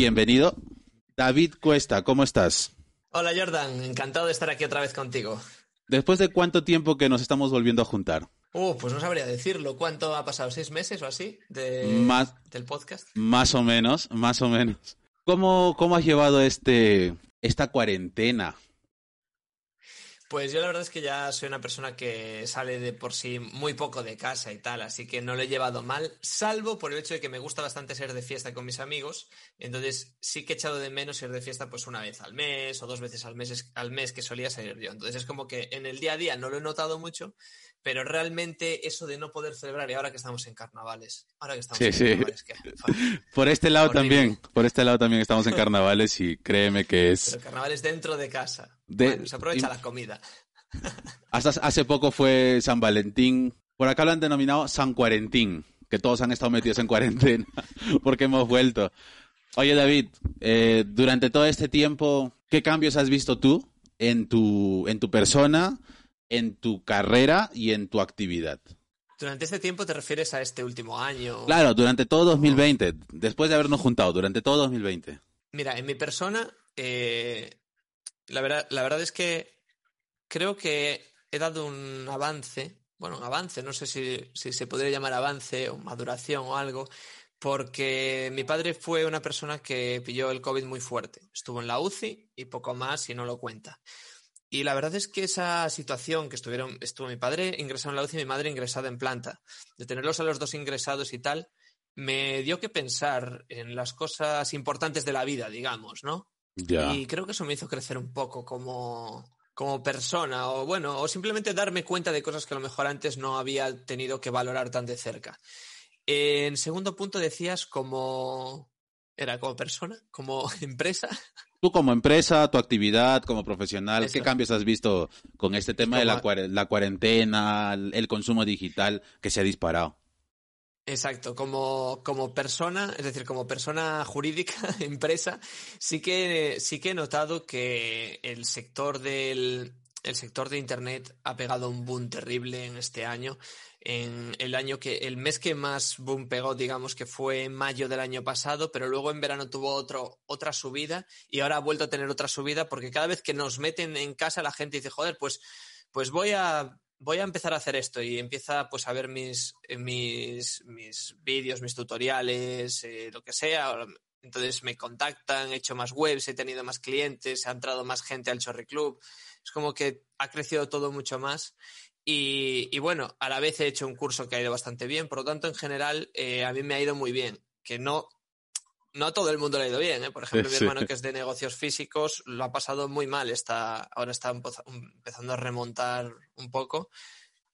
Bienvenido. David Cuesta, ¿cómo estás? Hola Jordan, encantado de estar aquí otra vez contigo. ¿Después de cuánto tiempo que nos estamos volviendo a juntar? Uh, pues no sabría decirlo. ¿Cuánto ha pasado? ¿Seis meses o así de, Más- del podcast? Más o menos, más o menos. ¿Cómo, cómo has llevado este, esta cuarentena? Pues yo la verdad es que ya soy una persona que sale de por sí muy poco de casa y tal, así que no lo he llevado mal, salvo por el hecho de que me gusta bastante ser de fiesta con mis amigos, entonces sí que he echado de menos ir de fiesta pues una vez al mes o dos veces al mes, al mes que solía salir yo. Entonces es como que en el día a día no lo he notado mucho, pero realmente eso de no poder celebrar, y ahora que estamos en carnavales, ahora que estamos Sí, en sí. carnavales, que, Por este lado Horrible. también, por este lado también estamos en carnavales y créeme que es... pero carnavales dentro de casa. De- Bueno, se aprovecha la comida. Hasta hace poco fue San Valentín. Por acá lo han denominado San Cuarentín, que todos han estado metidos en cuarentena porque hemos vuelto. Oye David, eh, durante todo este tiempo, ¿qué cambios has visto tú en tu, en tu persona, en tu carrera y en tu actividad? Durante este tiempo te refieres a este último año. Claro, durante todo 2020, después de habernos juntado, durante todo 2020. Mira, en mi persona, eh, la, verdad, la verdad es que creo que he dado un avance, bueno, un avance, no sé si, si se podría llamar avance o maduración o algo, porque mi padre fue una persona que pilló el COVID muy fuerte. Estuvo en la UCI y poco más y no lo cuenta. Y la verdad es que esa situación que estuvieron, estuvo mi padre ingresado en la UCI y mi madre ingresada en planta, de tenerlos a los dos ingresados y tal, me dio que pensar en las cosas importantes de la vida, digamos, ¿no? Ya. Y creo que eso me hizo crecer un poco como, como persona, o bueno, o simplemente darme cuenta de cosas que a lo mejor antes no había tenido que valorar tan de cerca. En segundo punto decías como... ¿Era como persona? ¿Como empresa? Tú como empresa, tu actividad como profesional, ¿qué cambios has visto con este tema de la, la cuarentena, el consumo digital que se ha disparado? Exacto, como, como persona, es decir, como persona jurídica, empresa, sí que, sí que he notado que el sector del, el sector de Internet ha pegado un boom terrible en este año. En el año que, el mes que más boom pegó, digamos que fue mayo del año pasado, pero luego en verano tuvo otro, otra subida y ahora ha vuelto a tener otra subida porque cada vez que nos meten en casa la gente dice, joder, pues, pues voy a, voy a empezar a hacer esto y empieza pues a ver mis, mis, mis vídeos, mis tutoriales, eh, lo que sea. Entonces me contactan, he hecho más webs, he tenido más clientes, ha entrado más gente al Chorri Club. Es como que ha crecido todo mucho más. Y, y bueno, a la vez he hecho un curso que ha ido bastante bien. Por lo tanto, en general, eh, a mí me ha ido muy bien. Que no, no a todo el mundo le ha ido bien. ¿eh? Por ejemplo, mi hermano que es de negocios físicos lo ha pasado muy mal. Está, ahora está empezando a remontar un poco,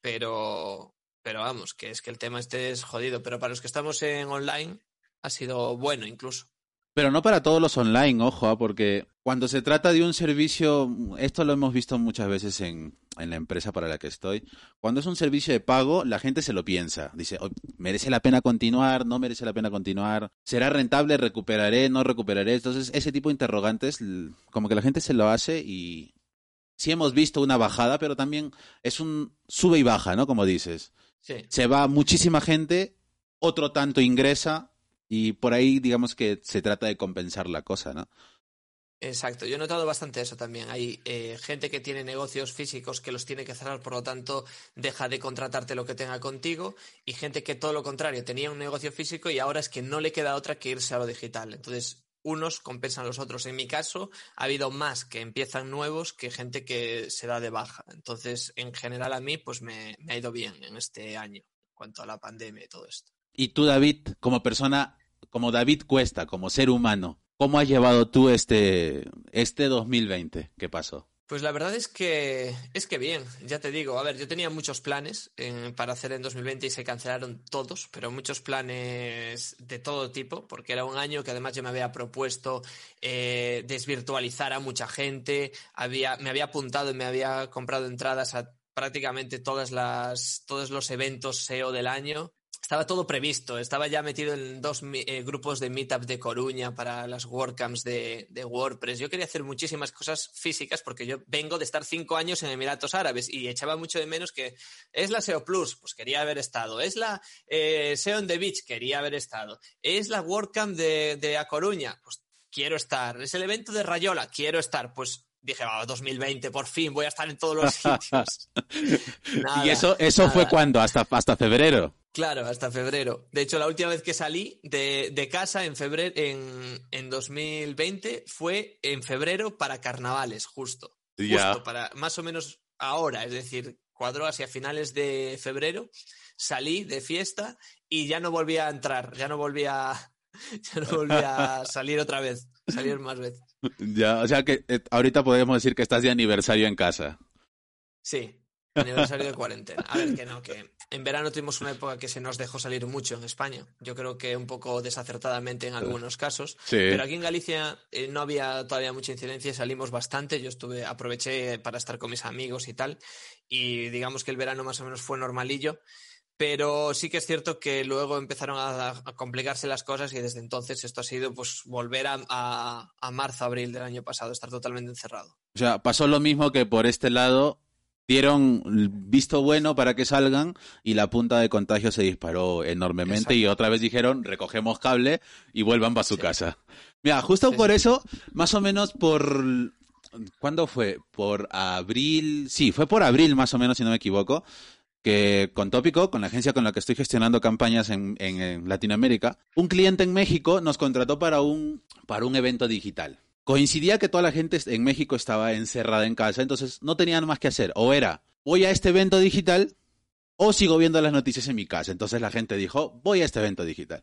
pero, pero vamos, que es que el tema este es jodido. Pero para los que estamos en online ha sido bueno incluso. Pero no para todos los online, ojo, ¿ah? porque cuando se trata de un servicio, esto lo hemos visto muchas veces en, en la empresa para la que estoy, cuando es un servicio de pago, la gente se lo piensa. Dice, "Oh, ¿merece la pena continuar? ¿No merece la pena continuar? ¿Será rentable? ¿Recuperaré? ¿No recuperaré? Entonces, ese tipo de interrogantes, como que la gente se lo hace y sí hemos visto una bajada, pero también es un sube y baja, ¿no? Como dices. Sí. Se va muchísima gente, otro tanto ingresa y por ahí digamos que se trata de compensar la cosa, ¿no? Exacto, yo he notado bastante eso también. Hay eh, gente que tiene negocios físicos que los tiene que cerrar, por lo tanto deja de contratarte lo que tenga contigo, y gente que todo lo contrario, tenía un negocio físico y ahora es que no le queda otra que irse a lo digital. Entonces, unos compensan a los otros. En mi caso, ha habido más que empiezan nuevos que gente que se da de baja. Entonces, en general a mí, pues me, me ha ido bien en este año, en cuanto a la pandemia y todo esto. Y tú, David, como persona, como David Cuesta, como ser humano, ¿cómo has llevado tú este, este 2020? ¿Qué pasó? Pues la verdad es que es que bien, ya te digo, a ver, yo tenía muchos planes eh, para hacer en 2020 y se cancelaron todos, pero muchos planes de todo tipo, porque era un año que además yo me había propuesto eh, desvirtualizar a mucha gente, había, me había apuntado y me había comprado entradas a prácticamente todas las, todos los eventos SEO del año. Estaba todo previsto, estaba ya metido en dos eh, grupos de meetup de Coruña para las WordCamps de, de WordPress. Yo quería hacer muchísimas cosas físicas porque yo vengo de estar cinco años en Emiratos Árabes y echaba mucho de menos que es la SEO Plus, pues quería haber estado. Es la eh, SEO on the Beach, quería haber estado. Es la WordCamp de, de A Coruña, pues quiero estar. Es el evento de Rayola, quiero estar. Pues dije, va, 2020, por fin, voy a estar en todos los sitios. y eso, eso fue cuando, hasta, hasta febrero. Claro, hasta febrero. De hecho, la última vez que salí de, casa en febrero, en, en, 2020 fue en febrero para carnavales, justo. Justo para más o menos ahora, es decir, cuadro hacia finales de febrero, salí de fiesta y ya no volví a entrar, ya no volví a, ya no volví a salir otra vez, salir más veces. Ya, o sea que eh, ahorita podemos decir que estás de aniversario en casa. Sí, aniversario de cuarentena. A ver, que no, que en verano tuvimos una época que se nos dejó salir mucho en España. Yo creo que un poco desacertadamente en algunos casos. Pero aquí en Galicia eh, no había todavía mucha incidencia y salimos bastante. Yo estuve, aproveché para estar con mis amigos y tal. Y digamos que el verano más o menos fue normalillo. Pero sí que es cierto que luego empezaron a, complicarse las cosas y desde entonces esto ha sido pues volver a, a marzo, abril del año pasado, estar totalmente encerrado. O sea, pasó lo mismo que por este lado dieron visto bueno para que salgan y la punta de contagio se disparó enormemente y otra vez dijeron recogemos cable y vuelvan para su casa. Mira, justo por eso, más o menos por... ¿Cuándo fue? Por abril, sí, fue por abril más o menos si no me equivoco, que con Tópico, con la agencia con la que estoy gestionando campañas en, en Latinoamérica, un cliente en México nos contrató para un, para un evento digital coincidía que toda la gente en México estaba encerrada en casa, entonces no tenían más que hacer. O era, voy a este evento digital o sigo viendo las noticias en mi casa. Entonces la gente dijo, voy a este evento digital.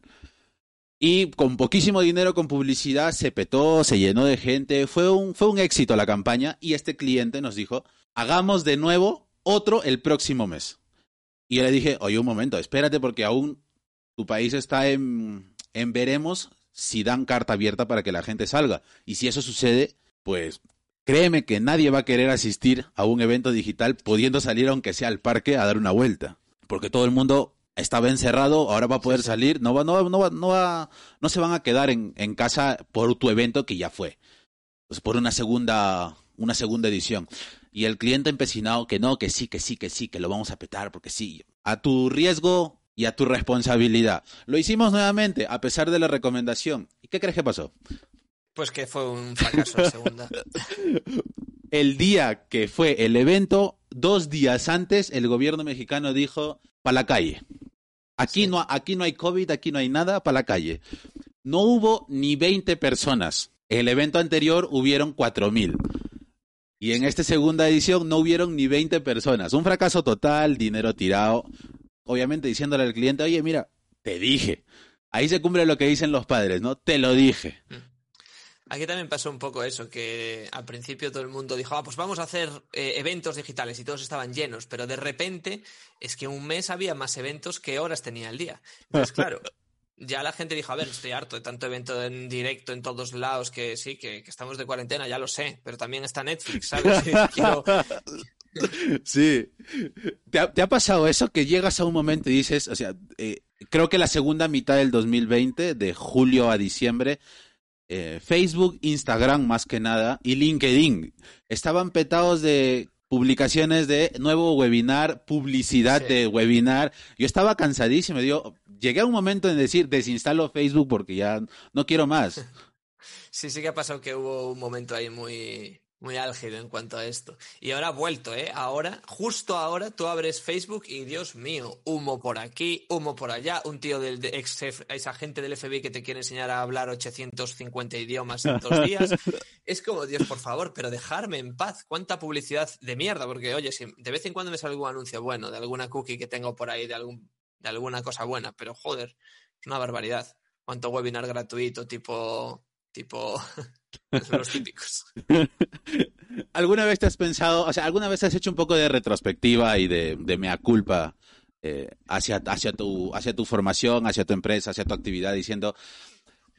Y con poquísimo dinero, con publicidad, se petó, se llenó de gente. Fue un, fue un éxito la campaña y este cliente nos dijo, hagamos de nuevo otro el próximo mes. Y yo le dije, oye, un momento, espérate porque aún tu país está en, en veremos si dan carta abierta para que la gente salga. Y si eso sucede, pues créeme que nadie va a querer asistir a un evento digital pudiendo salir aunque sea al parque a dar una vuelta. Porque todo el mundo estaba encerrado, ahora va a poder salir, no va, no no va, no va, no se van a quedar en, en casa por tu evento que ya fue. Pues por una segunda, una segunda edición. Y el cliente empecinado que no, que sí, que sí, que sí, que lo vamos a petar, porque sí. A tu riesgo y a tu responsabilidad. Lo hicimos nuevamente, a pesar de la recomendación. ¿Y qué crees que pasó? Pues que fue un fracaso en segunda. el día que fue el evento, dos días antes, el gobierno mexicano dijo, para la calle. Aquí, no, aquí no hay COVID, aquí no hay nada, para la calle. No hubo ni 20 personas. El evento anterior hubieron 4.000. Y en esta segunda edición no hubieron ni 20 personas. Un fracaso total, dinero tirado obviamente diciéndole al cliente, oye, mira, te dije. Ahí se cumple lo que dicen los padres, ¿no? Te lo dije. Mm. Aquí también pasó un poco eso, que al principio todo el mundo dijo, ah, pues vamos a hacer eh, eventos digitales y todos estaban llenos, pero de repente es que un mes había más eventos que horas tenía el día. Entonces, claro, ya la gente dijo, a ver, estoy harto de tanto evento en directo en todos lados, que sí, que, estamos de cuarentena, ya lo sé, pero también está Netflix, ¿sabes? Quiero, Sí. ¿Te ha, pasado eso que llegas a un momento y dices, o sea, eh, creo que la segunda mitad del 2020, de julio a diciembre, eh, Facebook, Instagram más que nada y LinkedIn estaban petados de publicaciones de nuevo webinar, publicidad de webinar. Yo estaba cansadísimo, digo, llegué a un momento en decir, desinstalo Facebook porque ya no quiero más. Sí, sí que ha pasado que hubo un momento ahí muy, muy álgido en cuanto a esto. Y ahora ha vuelto, ¿eh? Ahora, justo ahora, tú abres Facebook y Dios mío, humo por aquí, humo por allá, un tío del ex, ex agente del FBI que te quiere enseñar a hablar 850 idiomas en dos días. es como, Dios, por favor, pero dejarme en paz. ¿Cuánta publicidad de mierda? Porque, oye, si de vez en cuando me sale algún anuncio bueno de alguna cookie que tengo por ahí, de, algún, de alguna cosa buena, pero joder, es una barbaridad. ¿Cuánto webinar gratuito tipo tipo los típicos. ¿Alguna vez te has pensado, o sea, alguna vez has hecho un poco de retrospectiva y de, mea culpa eh, hacia, hacia, tu, hacia tu formación, hacia tu empresa, hacia tu actividad, diciendo,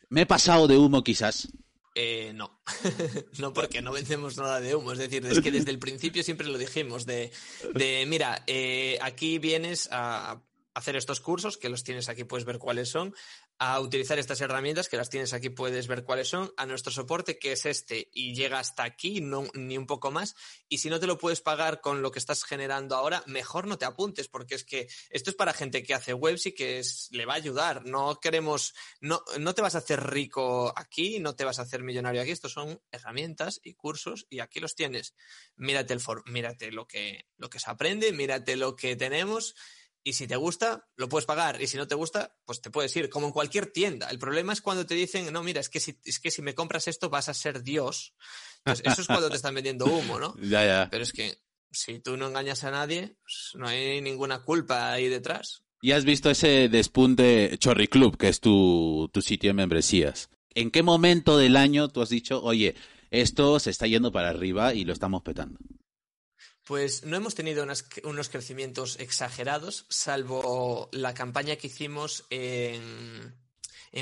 me he pasado de humo quizás? Eh, no, no porque no vencemos nada de humo. Es decir, es que desde el principio siempre lo dijimos de, de mira, eh, aquí vienes a, hacer estos cursos, que los tienes aquí, puedes ver cuáles son, a utilizar estas herramientas, que las tienes aquí, puedes ver cuáles son, a nuestro soporte, que es este, y llega hasta aquí, no, ni un poco más. Y si no te lo puedes pagar con lo que estás generando ahora, mejor no te apuntes, porque es que esto es para gente que hace webs y que le va a ayudar. No queremos, no, no te vas a hacer rico aquí, no te vas a hacer millonario aquí. Estos son herramientas y cursos, y aquí los tienes. Mírate el for, mírate lo que, lo que se aprende, mírate lo que tenemos y si te gusta, lo puedes pagar. Y si no te gusta, pues te puedes ir, como en cualquier tienda. El problema es cuando te dicen, no, mira, es que si, es que si me compras esto vas a ser Dios. Eso es cuando te están vendiendo humo, ¿no? Ya, ya. Pero es que si tú no engañas a nadie, pues no hay ninguna culpa ahí detrás. Y has visto ese despunte Chorri Club, que es tu, tu sitio de membresías. ¿En qué momento del año tú has dicho, oye, esto se está yendo para arriba y lo estamos petando? Pues no hemos tenido unos crecimientos exagerados, salvo la campaña que hicimos en,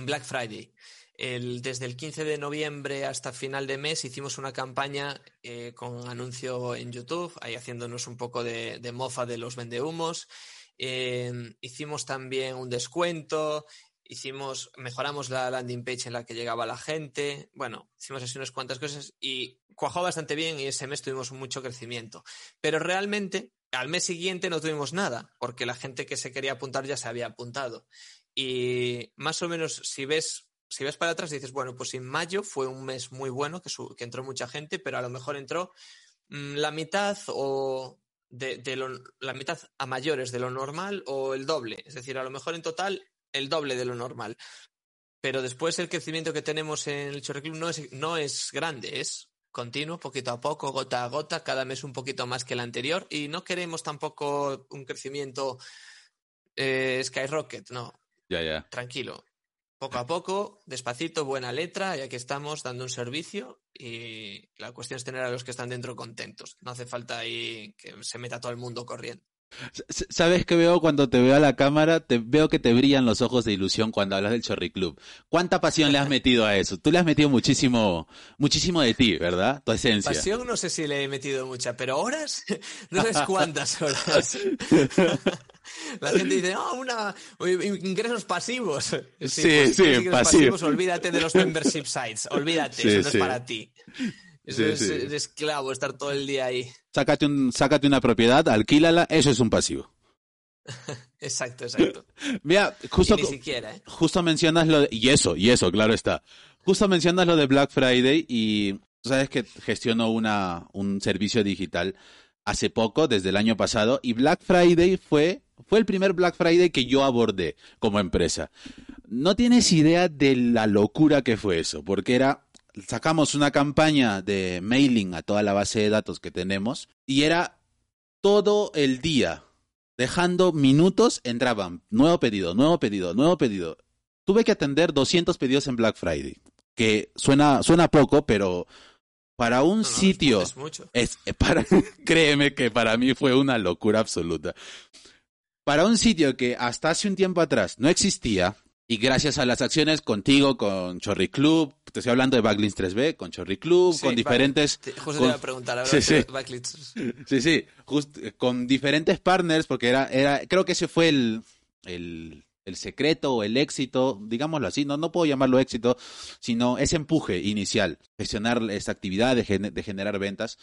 Black Friday. desde el 15 de noviembre hasta final de mes hicimos una campaña eh, con anuncio en YouTube, ahí haciéndonos un poco de, mofa de los vendehumos. Eh, hicimos también un descuento, hicimos, mejoramos la landing page en la que llegaba la gente, bueno, hicimos así unas cuantas cosas y cuajó bastante bien y ese mes tuvimos mucho crecimiento. Pero realmente al mes siguiente no tuvimos nada, porque la gente que se quería apuntar ya se había apuntado. Y más o menos, si ves, si ves para atrás, dices, bueno, pues en mayo fue un mes muy bueno, que, entró mucha gente, pero a lo mejor entró mm, la mitad o de, la mitad a mayores de lo normal o el doble. Es decir, a lo mejor en total el doble de lo normal. Pero después el crecimiento que tenemos en el Chorre Club no es, no es grande, es continuo, poquito a poco, gota a gota, cada mes un poquito más que el anterior. Y no queremos tampoco un crecimiento eh, skyrocket, no. Ya, ya. Tranquilo. Poco a poco, despacito, buena letra, y aquí estamos dando un servicio y la cuestión es tener a los que están dentro contentos. No hace falta ahí que se meta todo el mundo corriendo. ¿Sabes qué veo cuando te veo a la cámara? Te veo que te brillan los ojos de ilusión cuando hablas del Chorri Club. ¿Cuánta pasión le has metido a eso? Tú le has metido muchísimo, muchísimo de ti, ¿verdad? Tu esencia. Pasión no sé si le he metido mucha, pero horas, no sabes cuántas horas. La gente dice, no, una, ingresos pasivos. Sí, sí, pues, pasivos. Olvídate de los membership sites, olvídate, eso no es para ti. Eso es, esclavo, estar todo el día ahí. Sácate, un, sácate una propiedad, alquílala, eso es un pasivo. exacto, exacto. Mira, justo, ni siquiera, ¿eh? justo mencionas lo de, y eso, y eso, claro está. Justo mencionas lo de Black Friday y sabes que gestiono una, un servicio digital hace poco, desde el año pasado, y Black Friday fue, fue el primer Black Friday que yo abordé como empresa. No tienes idea de la locura que fue eso, porque era sacamos una campaña de mailing a toda la base de datos que tenemos y era todo el día, dejando minutos, entraban nuevo pedido, nuevo pedido, nuevo pedido. Tuve que atender 200 pedidos en Black Friday, que suena, suena poco, pero para un sitio es, mucho. es para créeme que para mí fue una locura absoluta. Para un sitio que hasta hace un tiempo atrás no existía, y gracias a las acciones contigo, con Chorri Club, te estoy hablando de Backlinks 3B, con Chorri Club, con diferentes... justo te iba a preguntar ahora sí, sí. Backlinks. Sí, sí, con diferentes partners, porque era, era, creo que ese fue el, el, el secreto o el éxito, digámoslo así, no, no puedo llamarlo éxito, sino ese empuje inicial, gestionar esa actividad de, de generar ventas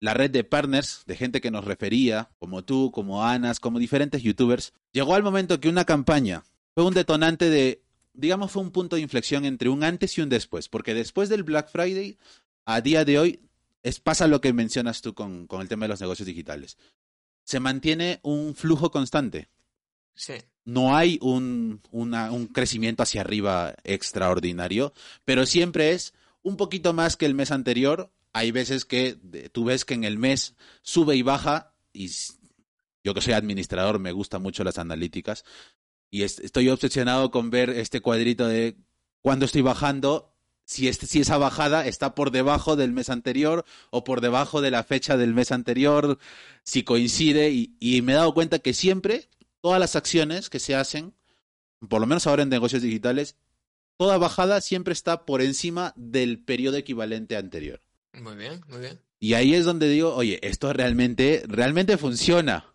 la red de partners, de gente que nos refería, como tú, como Anas, como diferentes youtubers, llegó al momento que una campaña fue un detonante de, digamos, fue un punto de inflexión entre un antes y un después, porque después del Black Friday, a día de hoy, es, pasa lo que mencionas tú con, con el tema de los negocios digitales. Se mantiene un flujo constante. Sí. No hay un, una, un crecimiento hacia arriba extraordinario, pero siempre es un poquito más que el mes anterior. Hay veces que tú ves que en el mes sube y baja y yo que soy administrador me gustan mucho las analíticas y estoy obsesionado con ver este cuadrito de cuando estoy bajando, si, si esa bajada está por debajo del mes anterior o por debajo de la fecha del mes anterior, si coincide, y, y me he dado cuenta que siempre todas las acciones que se hacen, por lo menos ahora en negocios digitales, toda bajada siempre está por encima del periodo equivalente anterior. Muy bien, muy bien. Y ahí es donde digo, oye, esto realmente, realmente funciona.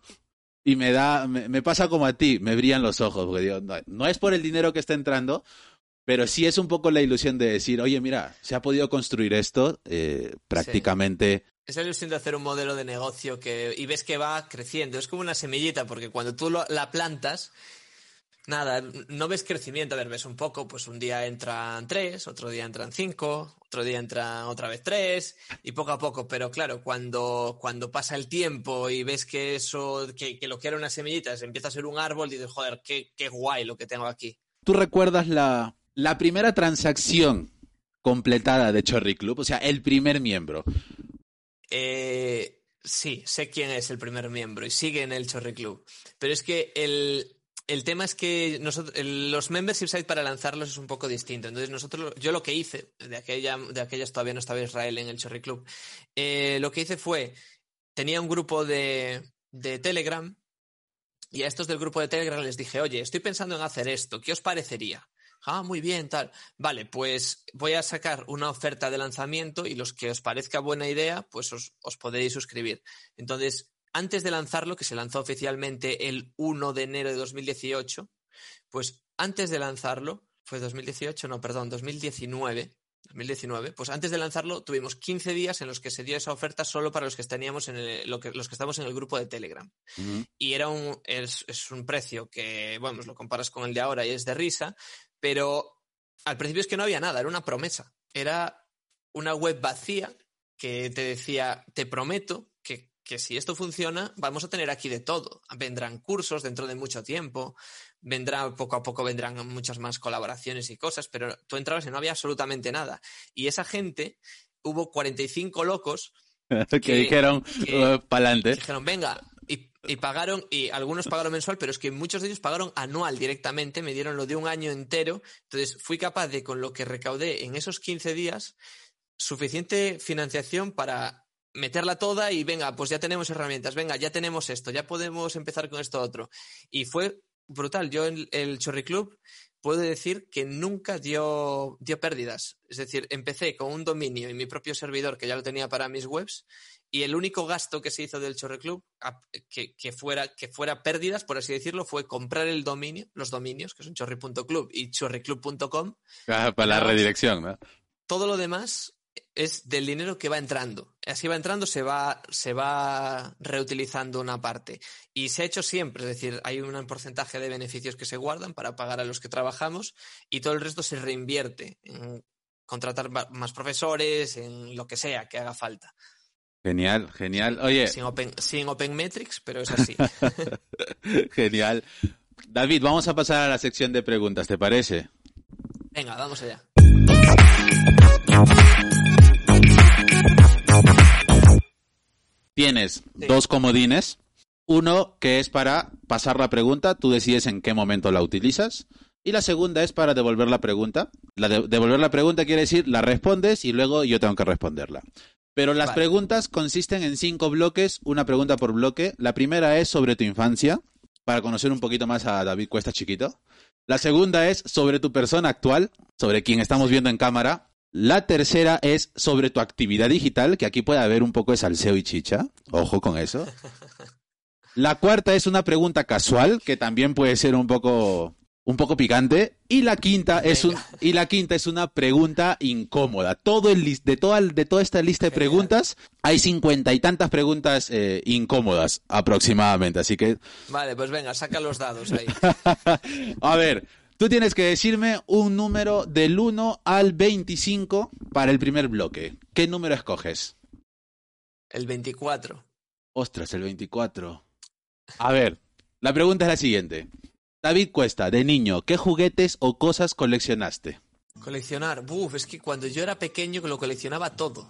Y me da, me, pasa como a ti, me brillan los ojos, porque digo, no, es por el dinero que está entrando, pero sí es un poco la ilusión de decir, oye, mira, se ha podido construir esto eh, prácticamente. Es la ilusión de hacer un modelo de negocio que, y ves que va creciendo. Es como una semillita, porque cuando tú la plantas, nada, no ves crecimiento. A ver, ves un poco, pues un día entran tres, otro día entran cinco, otro día entran otra vez tres, y poco a poco. Pero claro, cuando, cuando pasa el tiempo y ves que eso, que, lo que era una semillita, se empieza a ser un árbol, dices, joder, qué, qué guay lo que tengo aquí. ¿Tú recuerdas la, la primera transacción completada de Chorri Club, o sea, el primer miembro. Eh, sí, sé quién es el primer miembro y sigue en el Chorri Club. Pero es que el, el tema es que nosotros, los membership sites para lanzarlos es un poco distinto. Entonces, nosotros, yo lo que hice, de, aquella, de aquellas todavía no estaba Israel en el Chorri Club, eh, lo que hice fue, tenía un grupo de, de Telegram y a estos del grupo de Telegram les dije, oye, estoy pensando en hacer esto, ¿qué os parecería? Ah, muy bien, tal. Vale, pues voy a sacar una oferta de lanzamiento y los que os parezca buena idea, pues os, podéis suscribir. Entonces, antes de lanzarlo, que se lanzó oficialmente el 1 de enero de 2018, pues antes de lanzarlo, fue 2018, no, perdón, 2019, 2019, pues antes de lanzarlo tuvimos 15 días en los que se dio esa oferta solo para los que teníamos en lo que, los que estamos en el grupo de Telegram. Y era un, es, es, un precio que, bueno, lo comparas con el de ahora y es de risa, pero al principio es que no había nada, era una promesa. Era una web vacía que te decía, te prometo que, si esto funciona, vamos a tener aquí de todo. Vendrán cursos dentro de mucho tiempo, vendrá poco a poco vendrán muchas más colaboraciones y cosas, pero tú entrabas y no había absolutamente nada. Y esa gente, hubo 45 locos que, dijeron, uh, para adelante. Dijeron, venga, y pagaron, y algunos pagaron mensual, pero es que muchos de ellos pagaron anual directamente, me dieron lo de un año entero. Entonces fui capaz de, con lo que recaudé en esos 15 días, suficiente financiación para meterla toda y venga, pues ya tenemos herramientas, venga, ya tenemos esto, ya podemos empezar con esto otro. Y fue brutal. Yo en el Chorri Club puedo decir que nunca dio, dio pérdidas. Es decir, empecé con un dominio y mi propio servidor que ya lo tenía para mis webs y el único gasto que se hizo del Chorre Club, que, que, fuera, que fuera pérdidas, por así decirlo, fue comprar el dominio, los dominios, que son chorri.club y chorriclub.com. Ah, para la redirección, ¿no? Todo lo demás es del dinero que va entrando. Así va entrando, se va, se va reutilizando una parte. Y se ha hecho siempre, es decir, hay un porcentaje de beneficios que se guardan para pagar a los que trabajamos y todo el resto se reinvierte en contratar más profesores, en lo que sea que haga falta. Genial, genial. Oye. Sin Open, sin open Metrics, pero es así. genial. David, vamos a pasar a la sección de preguntas, ¿te parece? Venga, vamos allá. Tienes dos comodines. Uno que es para pasar la pregunta, tú decides en qué momento la utilizas. Y la segunda es para devolver la pregunta. La de devolver la pregunta quiere decir la respondes y luego yo tengo que responderla. Pero las preguntas consisten en cinco bloques, una pregunta por bloque. La primera es sobre tu infancia, para conocer un poquito más a David Cuesta chiquito. La segunda es sobre tu persona actual, sobre quien estamos viendo en cámara. La tercera es sobre tu actividad digital, que aquí puede haber un poco de salseo y chicha. Ojo con eso. La cuarta es una pregunta casual, que también puede ser un poco un poco picante. Y la quinta es un y la quinta es una pregunta incómoda. Todo el de toda de toda esta lista de preguntas hay cincuenta y tantas preguntas eh, incómodas aproximadamente. Así que vale pues venga saca los dados ahí. A ver tú tienes que decirme un número del 1 al 25 para el primer bloque. Qué número escoges el 24 ostras el 24 a ver la pregunta es la siguiente. David Cuesta, de niño, ¿qué juguetes o cosas coleccionaste? Coleccionar, buf, es que cuando yo era pequeño lo coleccionaba todo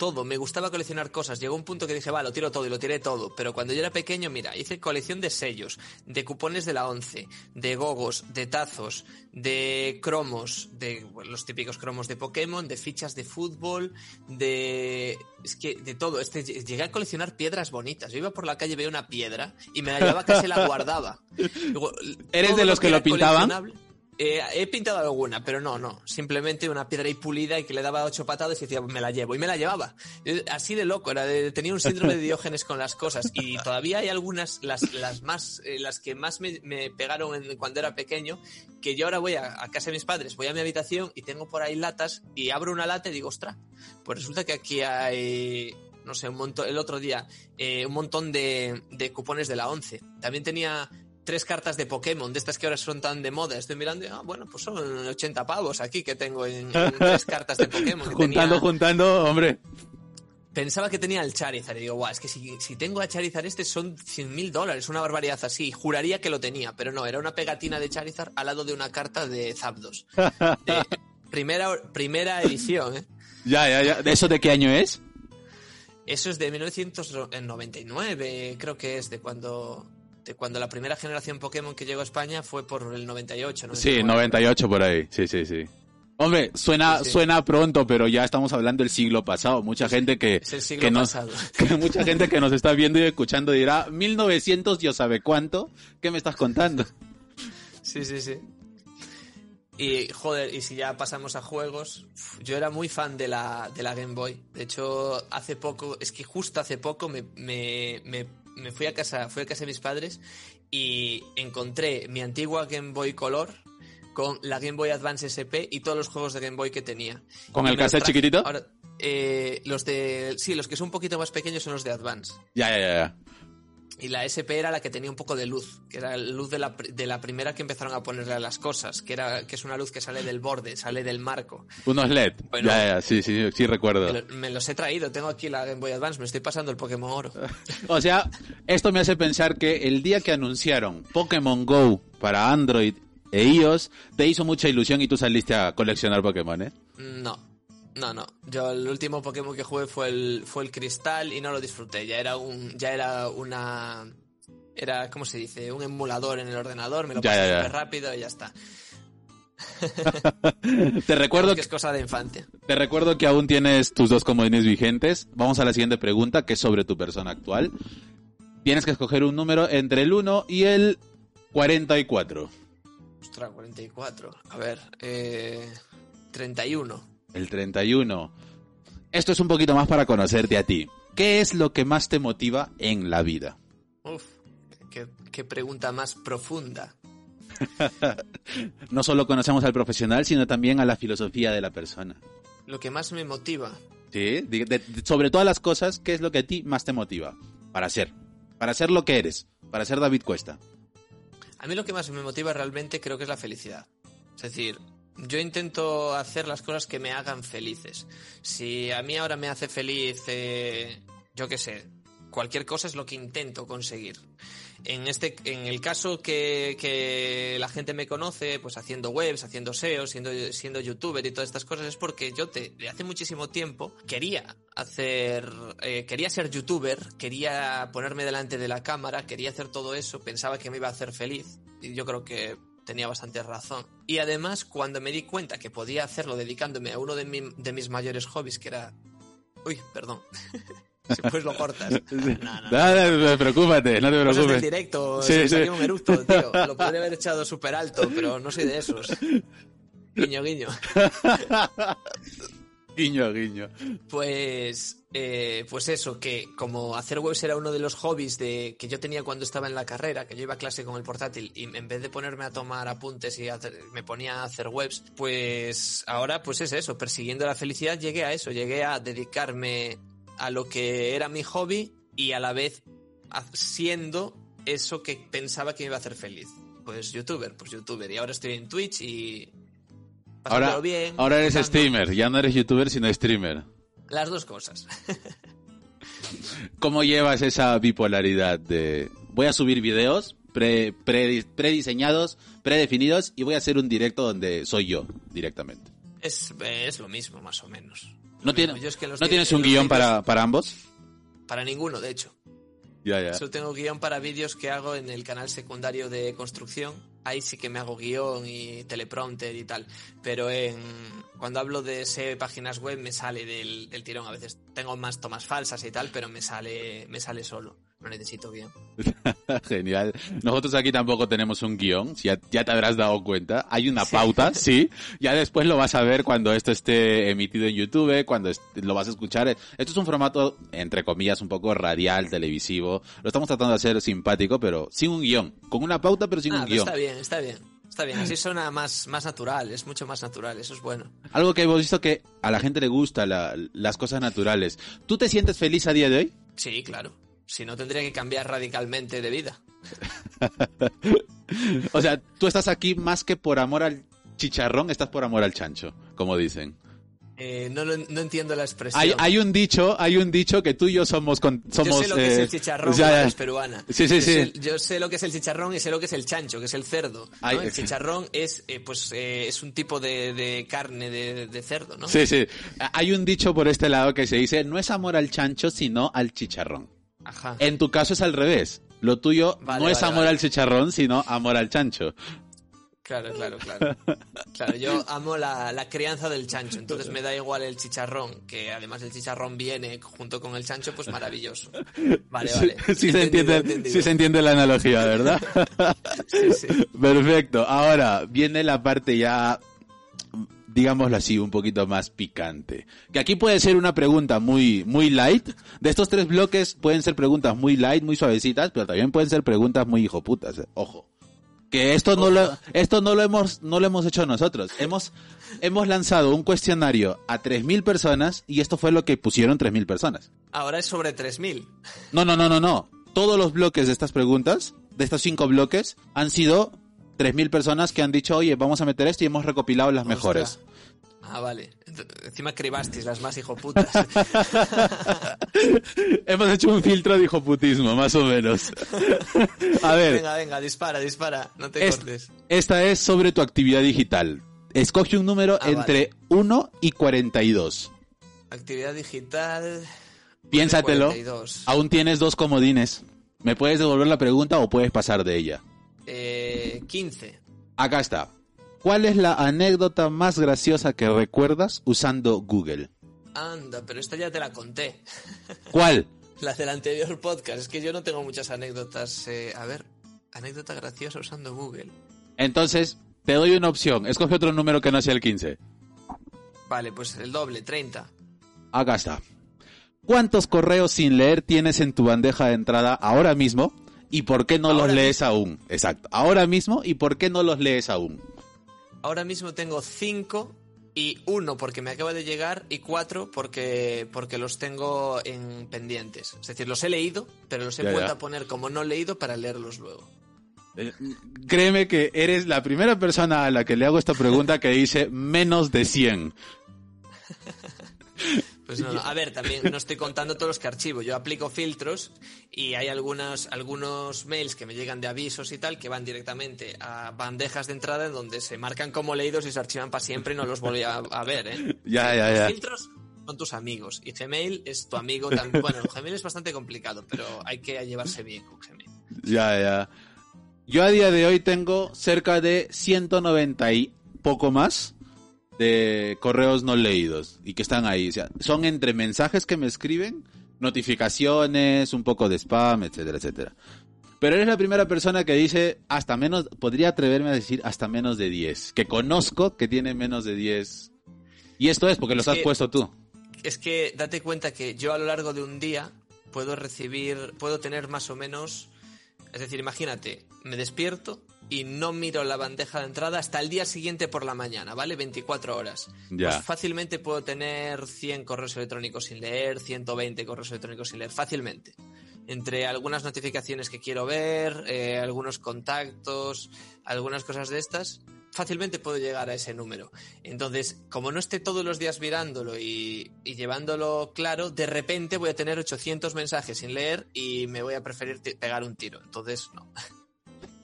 todo, me gustaba coleccionar cosas. Llegó un punto que dije, va, lo tiro todo y lo tiré todo. Pero cuando yo era pequeño, mira, hice colección de sellos, de cupones de la once, de gogos, de tazos, de cromos, de los típicos cromos de Pokémon, de fichas de fútbol, de... Es que de todo. Este, llegué a coleccionar piedras bonitas. Yo iba por la calle, veía una piedra y me la llevaba casi la guardaba. ¿Eres de los que, lo pintaban? Eh, he pintado alguna, pero no, no. Simplemente una piedra ahí pulida y que le daba ocho patadas y decía, me la llevo. Y me la llevaba. Así de loco, era tenía un síndrome de Diógenes con las cosas. Y todavía hay algunas, las, las más, eh, las que más me, pegaron cuando era pequeño, que yo ahora voy a, casa de mis padres, voy a mi habitación y tengo por ahí latas y abro una lata y digo, ostra, pues resulta que aquí hay no sé, un montón, el otro día, eh, un montón de, de, cupones de la 11. También tenía tres cartas de Pokémon, de estas que ahora son tan de moda. Estoy mirando y, ah, bueno, pues son 80 pavos aquí que tengo en, tres cartas de Pokémon. juntando, juntando, hombre. Pensaba que tenía el Charizard y digo, guau, es que si, si tengo a Charizard este son 100 mil dólares, una barbaridad así. Juraría que lo tenía, pero no, era una pegatina de Charizard al lado de una carta de Zapdos. primera, primera edición, ¿eh? Ya, ya, ya. ¿De eso de qué año es? Eso es de 1999, creo que es de cuando cuando la primera generación Pokémon que llegó a España fue por el 98, ¿no? Sí, 98 por ahí. Sí, sí, sí. Hombre, suena, suena pronto, pero ya estamos hablando del siglo pasado. Mucha gente que, que nos, mucha gente que nos está viendo y escuchando dirá, 1900, Dios sabe cuánto, ¿qué me estás contando? Sí, sí, sí. Y joder, y si ya pasamos a juegos, yo era muy fan de la, de la Game Boy. De hecho, hace poco, es que justo hace poco me, me, me, fui a casa, fui a casa de mis padres y encontré mi antigua Game Boy Color con la Game Boy Advance SP y todos los juegos de Game Boy que tenía. ¿Con el cassette chiquitito? Eh, los de. Sí, los que son un poquito más pequeños son los de Advance. Ya, ya, ya. Y la SP era la que tenía un poco de luz, que era la luz de la, de la primera que empezaron a ponerle a las cosas, que era que es una luz que sale del borde, sale del marco. Unos LED. ya, ya, sí, sí, sí recuerdo. Me, los he traído, tengo aquí la Game Boy Advance, me estoy pasando el Pokémon Oro. o sea, esto me hace pensar que el día que anunciaron Pokémon Go para Android e iOS, te hizo mucha ilusión y tú saliste a coleccionar Pokémon, ¿eh? No, no, no. Yo el último Pokémon que jugué fue el, fue el Cristal y no lo disfruté. Ya era un, ya era una, era, ¿cómo se dice? Un emulador en el ordenador, me lo pasé rápido y ya está. te recuerdo que es cosa de infancia. Te recuerdo que aún tienes tus dos comodines vigentes. Vamos a la siguiente pregunta, que es sobre tu persona actual. Tienes que escoger un número entre el 1 y el 44. 44. A ver, eh, 31. El 31. Esto es un poquito más para conocerte a ti. ¿Qué es lo que más te motiva en la vida? Uf, qué, pregunta más profunda. no solo conocemos al profesional, sino también a la filosofía de la persona. Lo que más me motiva. Sí, sobre todas las cosas, ¿qué es lo que a ti más te motiva? Para ser. Para ser lo que eres. Para ser David Cuesta. A mí lo que más me motiva realmente creo que es la felicidad. Es decir, yo intento hacer las cosas que me hagan felices. Si a mí ahora me hace feliz, eh, yo qué sé, cualquier cosa es lo que intento conseguir. En este, en el caso que, que, la gente me conoce, pues haciendo webs, haciendo SEO, siendo, siendo youtuber y todas estas cosas, es porque yo te, hace muchísimo tiempo quería hacer, eh, quería ser youtuber, quería ponerme delante de la cámara, quería hacer todo eso, pensaba que me iba a hacer feliz y yo creo que tenía bastante razón. Y además, cuando me di cuenta que podía hacerlo dedicándome a uno de, de mis mayores hobbies, que era... Uy, perdón. Después lo cortas. No, no, no, preocúpate, no te preocupes. en directo, sí, sí. un eructo, tío. Lo podría haber echado súper alto, pero no soy de esos. Guiño, guiño. guiño, guiño. Pues, eh, pues eso, que como hacer webs era uno de los hobbies de, que yo tenía cuando estaba en la carrera, que yo iba a clase con el portátil y en vez de ponerme a tomar apuntes y me ponía a hacer webs, pues ahora pues es eso, persiguiendo la felicidad llegué a eso, llegué a dedicarme a lo que era mi hobby y a la vez siendo eso que pensaba que me iba a hacer feliz. Pues youtuber, pues youtuber. Y ahora estoy en Twitch y... Ahora, bien, ahora eres streamer, ya no eres youtuber sino streamer. Las dos cosas. ¿Cómo llevas esa bipolaridad de voy a subir videos pre, prediseñados, predefinidos y voy a hacer un directo donde soy yo directamente? Es, es lo mismo, más o menos. ¿No, tiene, ¿no tienes un guion para, para ambos? Para ninguno, de hecho. Ya, ya. Solo tengo guion para vídeos que hago en el canal secundario de construcción. Ahí sí que me hago guion y teleprompter y tal. Pero en, cuando hablo de ese páginas web me sale del, tirón. A veces tengo más tomas falsas y tal, pero me sale, me sale solo. No necesito guion. Genial. Nosotros aquí tampoco tenemos un guion, ya, ya te habrás dado cuenta. Hay una pauta, sí. Ya después lo vas a ver cuando esto esté emitido en YouTube, cuando lo vas a escuchar. Esto es un formato, entre comillas, un poco radial, televisivo. Lo estamos tratando de hacer simpático, pero sin un guion. Con una pauta, pero sin ah, un guion. Está bien, está bien. Está bien, así suena más, más natural, es mucho más natural, eso es bueno. Algo que hemos visto que a la gente le gusta, las cosas naturales. ¿Tú te sientes feliz a día de hoy? Sí, claro. Si no, tendría que cambiar radicalmente de vida. o sea, tú estás aquí más que por amor al chicharrón, estás por amor al chancho, como dicen. Eh, no, no, entiendo la expresión. Hay, hay, un dicho, hay un dicho que tú y yo somos, con, somos. Yo sé lo que es el eh, chicharrón, es peruana. Sí, sí, sí. yo sé lo que es el chicharrón y sé lo que es el chancho, que es el cerdo. El chicharrón es, eh, pues, es un tipo de, de carne de, de, cerdo, ¿no? Sí, sí. Hay un dicho por este lado que se dice no es amor al chancho, sino al chicharrón. Ajá. En tu caso es al revés. Lo tuyo no es amor al chicharrón, sino amor al chancho. Claro, claro, claro. Claro, yo amo la, la, crianza del chancho, entonces me da igual el chicharrón, que además el chicharrón viene junto con el chancho, pues maravilloso. Vale, vale. Sí, se, entiende, sí se entiende la analogía, ¿verdad? Sí, sí. Perfecto. Ahora viene la parte ya, digámoslo así, un poquito más picante. Que aquí puede ser una pregunta muy, muy light. De estos tres bloques pueden ser preguntas muy light, muy suavecitas, pero también pueden ser preguntas muy hijoputas. ¿eh? Ojo que esto no lo esto no lo hemos no lo hemos hecho nosotros. Hemos hemos lanzado un cuestionario a 3000 personas y esto fue lo que pusieron 3000 personas. Ahora es sobre 3000. No, no, no, no, no. Todos los bloques de estas preguntas, de estos cinco bloques, han sido 3.000 personas que han dicho, oye, vamos a meter esto y hemos recopilado las mejores. Ah, vale. Encima cribastis las más hijoputas. Hemos hecho un filtro de hijoputismo, más o menos. A ver. Venga, venga, dispara, dispara. No te cortes. Esta es sobre tu actividad digital. Escoge un número ah, entre 1 y 42. Actividad digital. Piénsatelo. 42. Aún tienes dos comodines. ¿Me puedes devolver la pregunta o puedes pasar de ella? Eh, 15. Acá está. ¿Cuál es la anécdota más graciosa que recuerdas usando Google? Anda, pero esta ya te la conté. ¿Cuál? la del anterior podcast. Es que yo no tengo muchas anécdotas. Eh, a ver, anécdota graciosa usando Google. Entonces, te doy una opción. Escoge otro número que no sea el 15. Vale, pues el doble, 30. Acá está. ¿Cuántos correos sin leer tienes en tu bandeja de entrada ahora mismo? ¿Y por qué no los lees aún? Exacto. Ahora mismo, ¿y por qué no los lees aún? Ahora mismo tengo cinco y uno porque me acaba de llegar y cuatro porque, porque los tengo en pendientes. Es decir, los he leído, pero los he vuelto a poner como no leído para leerlos luego. Eh, créeme que eres la primera persona a la que le hago esta pregunta que dice menos de 100. Pues no, A ver, también no estoy contando todos los que archivo. Yo aplico filtros y hay algunos, algunos mails que me llegan de avisos y tal que van directamente a bandejas de entrada en donde se marcan como leídos y se archivan para siempre y no los volví a, ver, ¿eh? Ya, ya, ya. Los filtros son tus amigos y Gmail es tu amigo también. Bueno, Gmail es bastante complicado, pero hay que llevarse bien con Gmail. Ya, ya. Yo a día de hoy tengo cerca de 190 y poco más de correos no leídos y que están ahí. O sea, son entre mensajes que me escriben, notificaciones, un poco de spam, etcétera, etcétera. Pero eres la primera persona que dice hasta menos, podría atreverme a decir hasta menos de 10, que conozco que tiene menos de 10. Y esto es porque los has puesto tú. Es que date cuenta que yo a lo largo de un día puedo recibir, puedo tener más o menos, es decir, imagínate, me despierto, y no miro la bandeja de entrada hasta el día siguiente por la mañana, ¿vale? 24 horas. Pues fácilmente puedo tener 100 correos electrónicos sin leer, 120 correos electrónicos sin leer, fácilmente. Entre algunas notificaciones que quiero ver, eh, algunos contactos, algunas cosas de estas, fácilmente puedo llegar a ese número. Entonces, como no esté todos los días mirándolo y, y, llevándolo claro, de repente voy a tener 800 mensajes sin leer y me voy a preferir pegar un tiro. Entonces, no.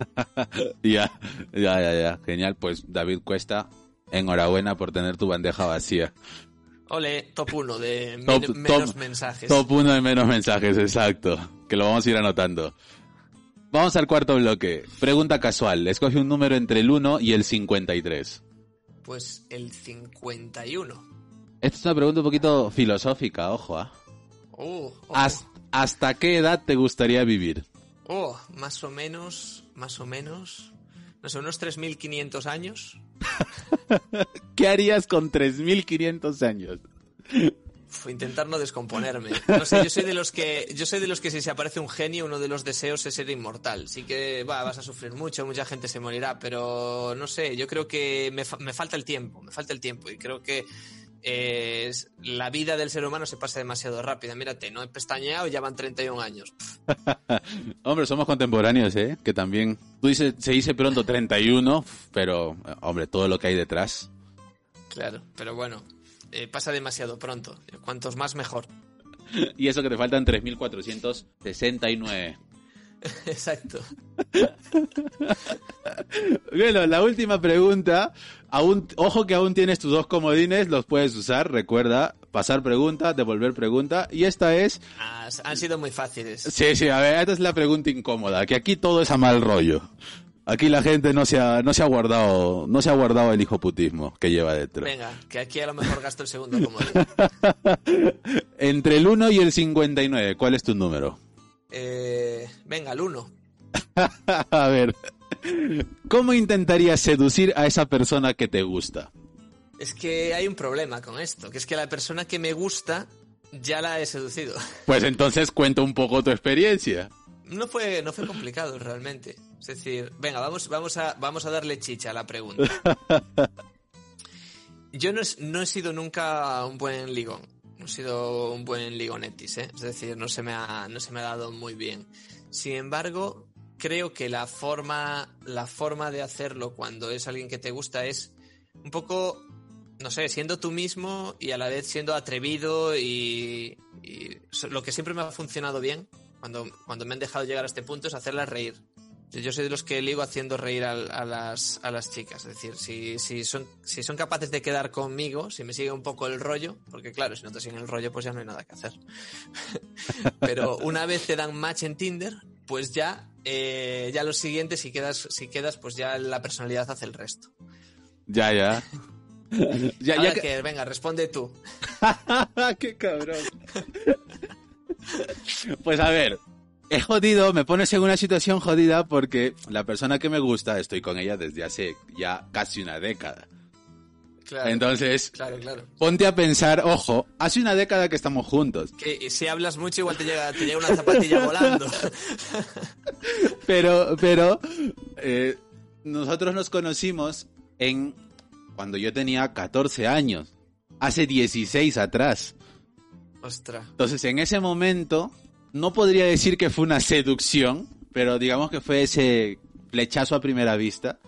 ya, ya, ya, ya. Genial. Pues David Cuesta, enhorabuena por tener tu bandeja vacía. Ole, top 1 de menos mensajes. Top 1 de menos mensajes, exacto. Que lo vamos a ir anotando. Vamos al cuarto bloque. Pregunta casual. Escoge un número entre el 1 y el 53. Pues el 51. Esta es una pregunta un poquito filosófica, ojo, ¿ah? Uh, ¿hasta qué edad te gustaría vivir? Oh, más o menos, más o menos, no sé, unos 3.500 años. ¿Qué harías con 3.500 años? Uf, intentar no descomponerme. No sé, yo soy de los que, yo soy de los que si se aparece un genio, uno de los deseos es ser inmortal. Sí que va, vas a sufrir mucho, mucha gente se morirá, pero no sé, yo creo que me, fa- me falta el tiempo, me falta el tiempo y creo que eh, es- la vida del ser humano se pasa demasiado rápida. Mírate, no he pestañeado ya van 31 años. Hombre, somos contemporáneos, ¿eh? Que también... Tú dices, se dice pronto 31, pero, hombre, todo lo que hay detrás. Claro, pero bueno, eh, pasa demasiado pronto. Cuantos más mejor. Y eso que te faltan 3.469. Exacto. Bueno, la última pregunta. Aún, ojo que aún tienes tus dos comodines, los puedes usar. Recuerda, pasar pregunta, devolver pregunta. Y esta es... Ah, han sido muy fáciles. Sí, sí, a ver, esta es la pregunta incómoda. Que aquí todo es a mal rollo. Aquí la gente no se ha, no se ha guardado, no se ha guardado el hijoputismo que lleva dentro. Venga, que aquí a lo mejor gasto el segundo comodín. Entre el 1 y el 59, ¿cuál es tu número? Eh, venga, el uno. a ver, ¿cómo intentarías seducir a esa persona que te gusta? Es que hay un problema con esto, que es que la persona que me gusta ya la he seducido. Pues entonces cuenta un poco tu experiencia. No fue, no fue complicado realmente. Es decir, venga, vamos, vamos, a, vamos a darle chicha a la pregunta. Yo no he sido nunca un buen ligón. He sido un buen ligonetis, ¿eh? Es decir, no se, me ha, no se me ha dado muy bien. Sin embargo, creo que la forma, la forma de hacerlo cuando es alguien que te gusta es un poco, no sé, siendo tú mismo y a la vez siendo atrevido y, y lo que siempre me ha funcionado bien cuando, cuando me han dejado llegar a este punto es hacerlas reír. Yo soy de los que ligo haciendo reír al- a, las, a las chicas. Es decir, si, si, son, si son capaces de quedar conmigo, si me sigue un poco el rollo, porque claro, si no te siguen el rollo, pues ya no hay nada que hacer. Pero una vez te dan match en Tinder, pues ya, eh, ya lo siguiente, si quedas, si quedas, pues ya la personalidad hace el resto. Ya, ya. ya, Ahora ya que- que, venga, responde tú. ¡Qué cabrón! pues a ver, he jodido, me pones en una situación jodida porque la persona que me gusta, estoy con ella desde hace ya casi una década. Claro, Entonces, claro, claro. ponte a pensar, ojo, hace una década que estamos juntos, Que si hablas mucho, igual te llega, te llega una zapatilla volando. pero, pero, eh, nosotros nos conocimos en cuando yo tenía 14 años, hace 16 atrás. Ostras. Entonces, en ese momento, no podría decir que fue una seducción, pero digamos que fue ese flechazo a primera vista,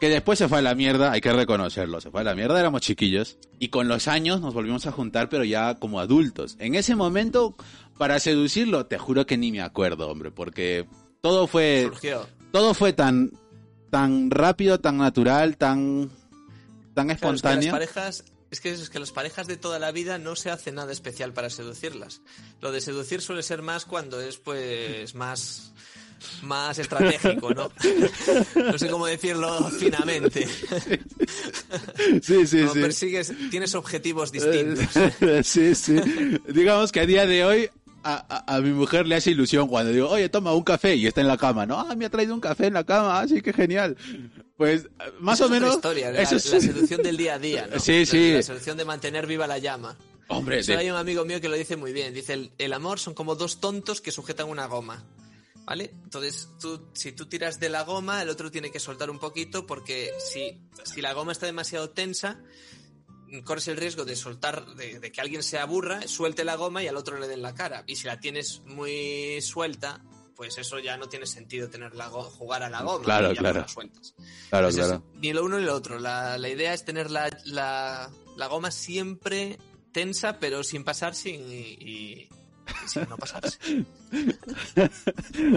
que después se fue a la mierda, hay que reconocerlo, se fue a la mierda, éramos chiquillos, y con los años nos volvimos a juntar, pero ya como adultos. En ese momento, para seducirlo, te juro que ni me acuerdo, hombre, porque todo fue, Surgió. todo fue tan, tan rápido, tan natural, tan, tan Claro, es que las espontáneo. parejas, es que, es que las parejas de toda la vida no se hace nada especial para seducirlas. Lo de seducir suele ser más cuando es pues más más estratégico, ¿no? No sé cómo decirlo finamente. Sí, sí, Cuando sí. persigues, tienes objetivos distintos. sí, sí. Digamos que a día de hoy a, a- a mi mujer le hace ilusión cuando digo, oye, toma un café y está en la cama, ¿no? Ah, me ha traído un café en la cama, así que genial. Pues más Eso o es menos... historia, la, eso es- la seducción del día a día, ¿no? Sí, La- sí. La, seducción de mantener viva la llama. Hombre, Eso de- hay un amigo mío que lo dice muy bien. Dice, el, el amor son como dos tontos que sujetan una goma. ¿Vale? Entonces, tú, si tú tiras de la goma, el otro tiene que soltar un poquito porque si, si la goma está demasiado tensa, corres el riesgo de soltar, de, de que alguien se aburra, suelte la goma y al otro le den la cara. Y si la tienes muy suelta, pues eso ya no tiene sentido tener la jugar a la goma. Claro, y claro. no la sueltas. claro, es claro. ni lo uno ni lo otro. La, la idea es tener la, la, la goma siempre tensa, pero sin pasar sin, y, sin no pasarse.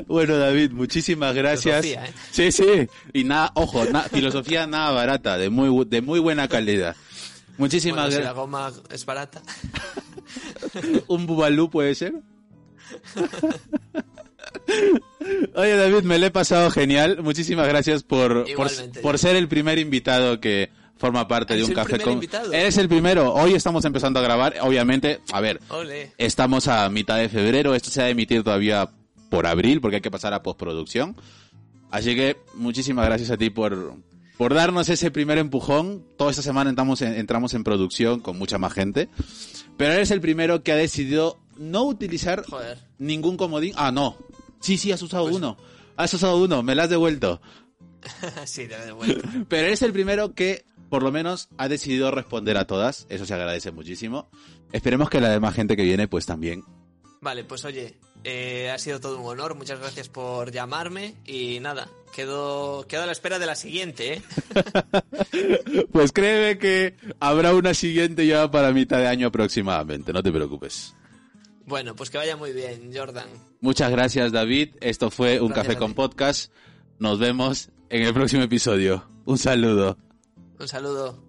Bueno, David, muchísimas gracias. Filosofía, ¿eh? Sí, sí. Y nada, ojo, na- filosofía nada barata, de muy, de muy buena calidad. Muchísimas Bueno, si la gracias. goma es barata. ¿Un bubalú puede ser? Oye, David, me lo he pasado genial. Muchísimas gracias por, por, por ser el primer invitado que forma parte de ¿Eres un café con... invitado? Eres el primero. Hoy estamos empezando a grabar. Obviamente, a ver, Ole. estamos a mitad de febrero. Esto se va a emitir todavía por abril porque hay que pasar a postproducción. Así que muchísimas gracias a ti por, por darnos ese primer empujón. Toda esta semana entramos en, entramos en producción con mucha más gente. Pero eres el primero que ha decidido no utilizar Joder. ningún comodín. Ah, no. Sí, sí, has usado Pues- uno. Has usado uno, me lo has devuelto. sí, te de vuelta. Pero eres el primero que, por lo menos, ha decidido responder a todas. Eso se agradece muchísimo. Esperemos que la demás gente que viene, pues también. Vale, pues oye, eh, ha sido todo un honor. Muchas gracias por llamarme. Y nada, quedo, quedo a la espera de la siguiente, ¿eh? Pues créeme que habrá una siguiente ya para mitad de año aproximadamente, no te preocupes. Bueno, pues que vaya muy bien, Jordan. Muchas gracias, David. Esto fue Un Gracias Café con. Podcast. Nos vemos en el próximo episodio. Un saludo. Un saludo.